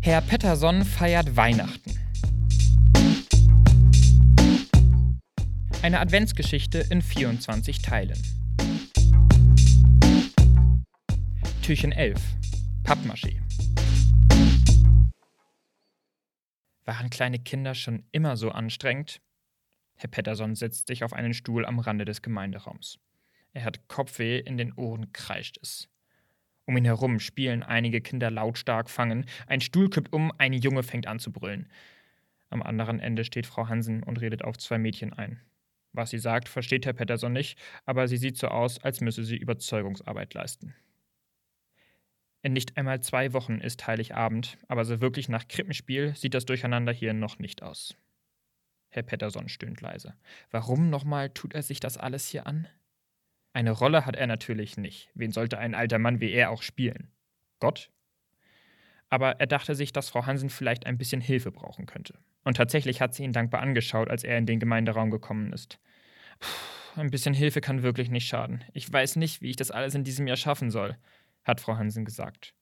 Herr Pettersson feiert Weihnachten. Eine Adventsgeschichte in 24 Teilen. Türchen 11. Pappmaché. Waren kleine Kinder schon immer so anstrengend? Herr Pettersson setzt sich auf einen Stuhl am Rande des Gemeinderaums. Er hat Kopfweh, in den Ohren kreischt es. Um ihn herum spielen einige Kinder lautstark fangen, ein Stuhl kippt um, ein Junge fängt an zu brüllen. Am anderen Ende steht Frau Hansen und redet auf zwei Mädchen ein. Was sie sagt, versteht Herr Pettersson nicht, aber sie sieht so aus, als müsse sie Überzeugungsarbeit leisten. In nicht einmal zwei Wochen ist Heiligabend, aber so wirklich nach Krippenspiel sieht das Durcheinander hier noch nicht aus. Herr Pettersson stöhnt leise. Warum nochmal tut er sich das alles hier an? Eine Rolle hat er natürlich nicht. Wen sollte ein alter Mann wie er auch spielen? Gott? Aber er dachte sich, dass Frau Hansen vielleicht ein bisschen Hilfe brauchen könnte. Und tatsächlich hat sie ihn dankbar angeschaut, als er in den Gemeinderaum gekommen ist. Puh, ein bisschen Hilfe kann wirklich nicht schaden. Ich weiß nicht, wie ich das alles in diesem Jahr schaffen soll, hat Frau Hansen gesagt.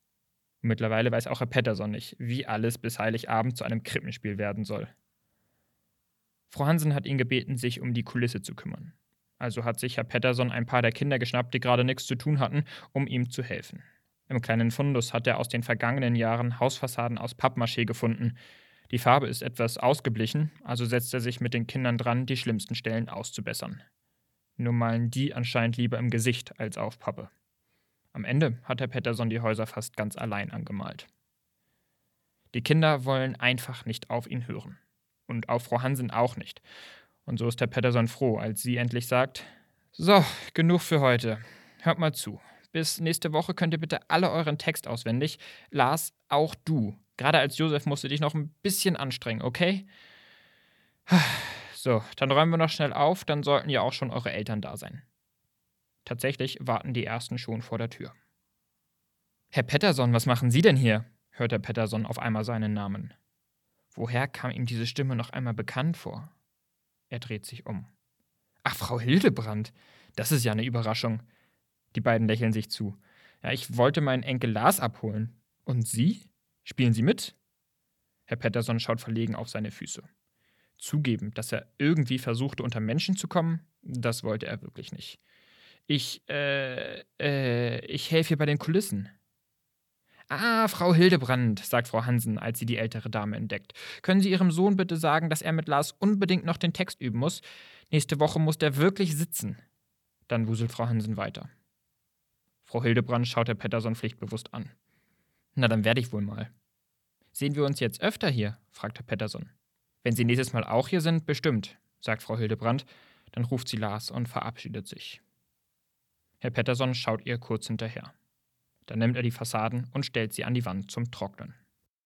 Und mittlerweile weiß auch Herr Pettersson nicht, wie alles bis Heiligabend zu einem Krippenspiel werden soll. Frau Hansen hat ihn gebeten, sich um die Kulisse zu kümmern. Also hat sich Herr Pettersson ein paar der Kinder geschnappt, die gerade nichts zu tun hatten, um ihm zu helfen. Im kleinen Fundus hat er aus den vergangenen Jahren Hausfassaden aus Pappmaché gefunden. Die Farbe ist etwas ausgeblichen, also setzt er sich mit den Kindern dran, die schlimmsten Stellen auszubessern. Nur malen die anscheinend lieber im Gesicht als auf Pappe. Am Ende hat Herr Pettersson die Häuser fast ganz allein angemalt. Die Kinder wollen einfach nicht auf ihn hören. Und auf Frau Hansen auch nicht. Und so ist Herr Pettersson froh, als sie endlich sagt: So, genug für heute. Hört mal zu. Bis nächste Woche könnt ihr bitte alle euren Text auswendig. Lars, auch du. Gerade als Josef musst du dich noch ein bisschen anstrengen, okay? So, dann räumen wir noch schnell auf, dann sollten ja auch schon eure Eltern da sein. Tatsächlich warten die ersten schon vor der Tür. Herr Pettersson, was machen Sie denn hier? hört Herr Pettersson auf einmal seinen Namen. Woher kam ihm diese Stimme noch einmal bekannt vor? Er dreht sich um. Ach, Frau Hildebrand, das ist ja eine Überraschung. Die beiden lächeln sich zu. Ja, ich wollte meinen Enkel Lars abholen. Und Sie? Spielen Sie mit? Herr Pettersson schaut verlegen auf seine Füße. Zugeben, dass er irgendwie versuchte, unter Menschen zu kommen, das wollte er wirklich nicht. Ich, äh, äh, ich helfe hier bei den Kulissen. Ah, Frau Hildebrand, sagt Frau Hansen, als sie die ältere Dame entdeckt. Können Sie Ihrem Sohn bitte sagen, dass er mit Lars unbedingt noch den Text üben muss? Nächste Woche muss der wirklich sitzen. Dann wuselt Frau Hansen weiter. Frau Hildebrand schaut Herr Pettersson pflichtbewusst an. Na, dann werde ich wohl mal. Sehen wir uns jetzt öfter hier? fragt Herr Pettersson. Wenn Sie nächstes Mal auch hier sind, bestimmt, sagt Frau Hildebrand. Dann ruft sie Lars und verabschiedet sich. Herr Pettersson schaut ihr kurz hinterher. Dann nimmt er die Fassaden und stellt sie an die Wand zum Trocknen.